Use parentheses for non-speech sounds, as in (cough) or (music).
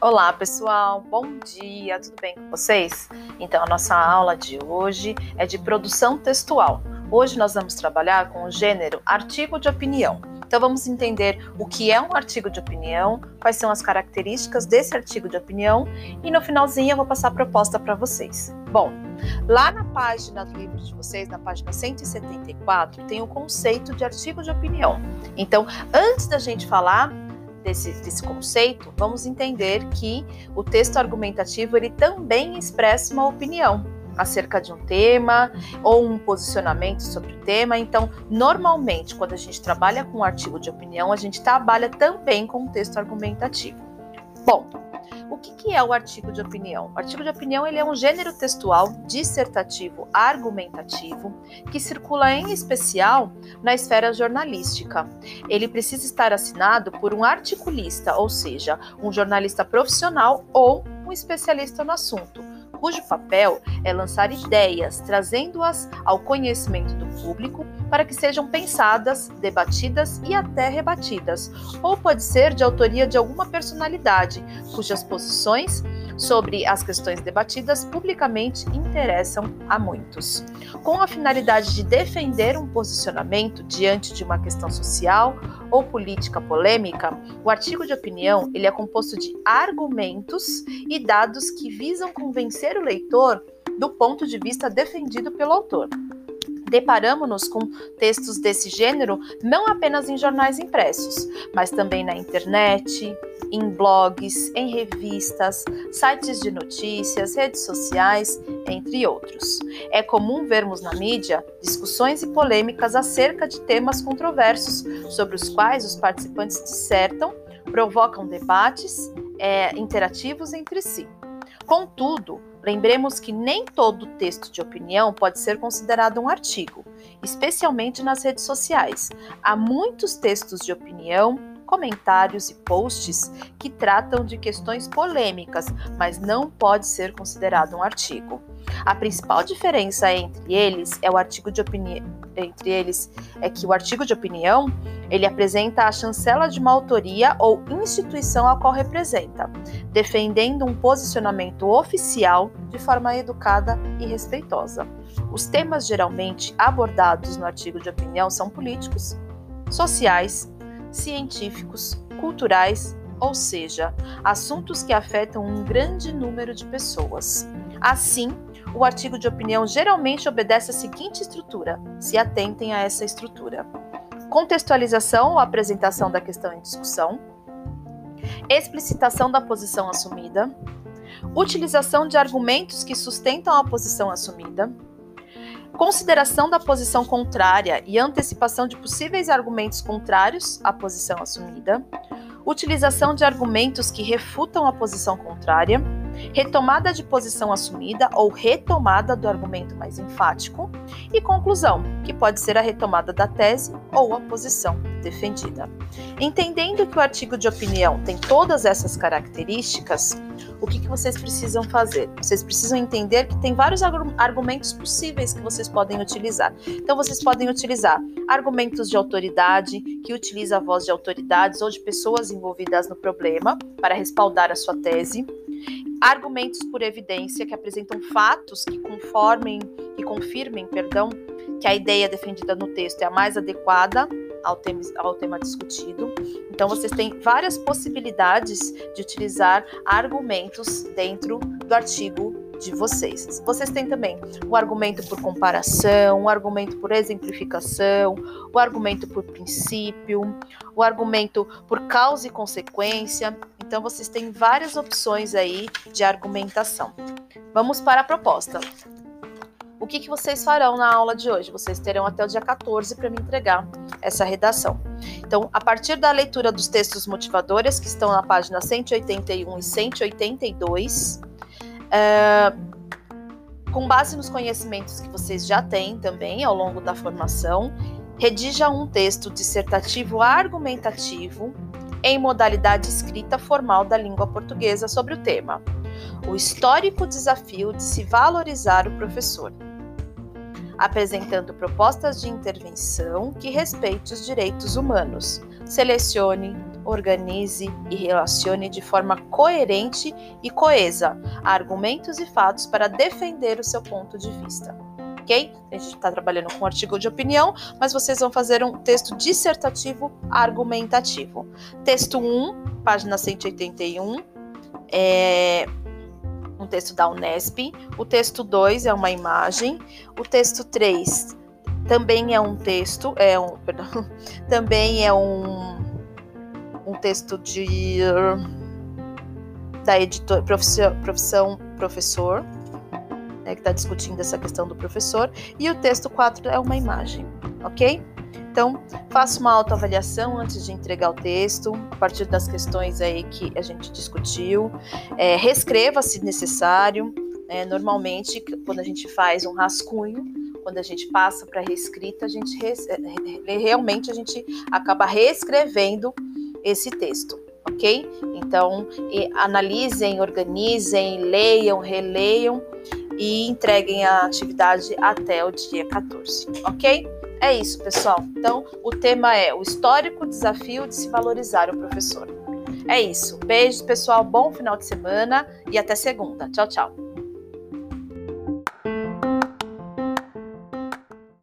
Olá, pessoal. Bom dia. Tudo bem com vocês? Então, a nossa aula de hoje é de produção textual. Hoje nós vamos trabalhar com o gênero artigo de opinião. Então, vamos entender o que é um artigo de opinião, quais são as características desse artigo de opinião e no finalzinho eu vou passar a proposta para vocês. Bom, lá na página do livro de vocês, na página 174, tem o conceito de artigo de opinião. Então, antes da gente falar desse, desse conceito, vamos entender que o texto argumentativo ele também expressa uma opinião acerca de um tema ou um posicionamento sobre o tema. Então, normalmente, quando a gente trabalha com um artigo de opinião, a gente trabalha também com um texto argumentativo. Bom, o que, que, é o artigo de opinião? O artigo de opinião ele é um gênero textual dissertativo argumentativo que circula em especial na esfera jornalística. Ele precisa estar assinado por um articulista, ou seja, um jornalista profissional ou um especialista no assunto cujo papel é lançar ideias, trazendo-as ao conhecimento do público para que sejam pensadas, debatidas e até rebatidas, ou pode ser de autoria de alguma personalidade, cujas posições sobre as questões debatidas publicamente interessam a muitos. Com a finalidade de defender um posicionamento diante de uma questão social ou política polêmica, o artigo de opinião ele é composto de argumentos e dados que visam convencer o leitor do ponto de vista defendido pelo autor deparamos-nos com textos desse gênero não apenas em jornais impressos, mas também na internet, em blogs, em revistas, sites de notícias, redes sociais, entre outros. É comum vermos na mídia discussões e polêmicas acerca de temas controversos, sobre os quais os participantes dissertam, provocam debates é, interativos entre si. Contudo, lembremos que nem todo texto de opinião pode ser considerado um artigo, especialmente nas redes sociais. Há muitos textos de opinião, comentários e posts que tratam de questões polêmicas, mas não pode ser considerado um artigo. A principal diferença entre eles é o artigo de opinião entre eles é que o artigo de opinião ele apresenta a chancela de uma autoria ou instituição a qual representa, defendendo um posicionamento oficial de forma educada e respeitosa. Os temas geralmente abordados no artigo de opinião são políticos, sociais, científicos, culturais, ou seja, assuntos que afetam um grande número de pessoas. Assim, o artigo de opinião geralmente obedece a seguinte estrutura: se atentem a essa estrutura. Contextualização ou apresentação da questão em discussão, explicitação da posição assumida, utilização de argumentos que sustentam a posição assumida, consideração da posição contrária e antecipação de possíveis argumentos contrários à posição assumida, utilização de argumentos que refutam a posição contrária, retomada de posição assumida ou retomada do argumento mais enfático, e conclusão, que pode ser a retomada da tese ou a posição defendida. Entendendo que o artigo de opinião tem todas essas características, o que, que vocês precisam fazer? Vocês precisam entender que tem vários argumentos possíveis que vocês podem utilizar. Então, vocês podem utilizar argumentos de autoridade, que utiliza a voz de autoridades ou de pessoas envolvidas no problema para respaldar a sua tese argumentos por evidência que apresentam fatos que conformem e confirmem, perdão, que a ideia defendida no texto é a mais adequada ao tema, ao tema discutido. Então, vocês têm várias possibilidades de utilizar argumentos dentro do artigo de vocês. Vocês têm também o argumento por comparação, o argumento por exemplificação, o argumento por princípio, o argumento por causa e consequência. Então, vocês têm várias opções aí de argumentação. Vamos para a proposta. O que, que vocês farão na aula de hoje? Vocês terão até o dia 14 para me entregar essa redação. Então, a partir da leitura dos textos motivadores, que estão na página 181 e 182, é, com base nos conhecimentos que vocês já têm também ao longo da formação, redija um texto dissertativo argumentativo em modalidade escrita formal da língua portuguesa sobre o tema: o histórico desafio de se valorizar o professor, apresentando propostas de intervenção que respeite os direitos humanos. Selecione organize e relacione de forma coerente e coesa argumentos e fatos para defender o seu ponto de vista. Ok? A gente está trabalhando com um artigo de opinião, mas vocês vão fazer um texto dissertativo argumentativo. Texto 1, página 181, é um texto da Unesp. O texto 2 é uma imagem. O texto 3 também é um texto, é um, (laughs) perdão, também é um, um texto de da editor, profissão, profissão professor, né, que está discutindo essa questão do professor, e o texto 4 é uma imagem, ok? Então, faça uma autoavaliação antes de entregar o texto, a partir das questões aí que a gente discutiu. É, reescreva se necessário. É, normalmente, quando a gente faz um rascunho, quando a gente passa para reescrita, a gente é, realmente a gente acaba reescrevendo esse texto, ok? Então, analisem, organizem, leiam, releiam e entreguem a atividade até o dia 14, ok? É isso, pessoal. Então, o tema é o histórico desafio de se valorizar o professor. É isso. Beijos, pessoal. Bom final de semana e até segunda. Tchau, tchau.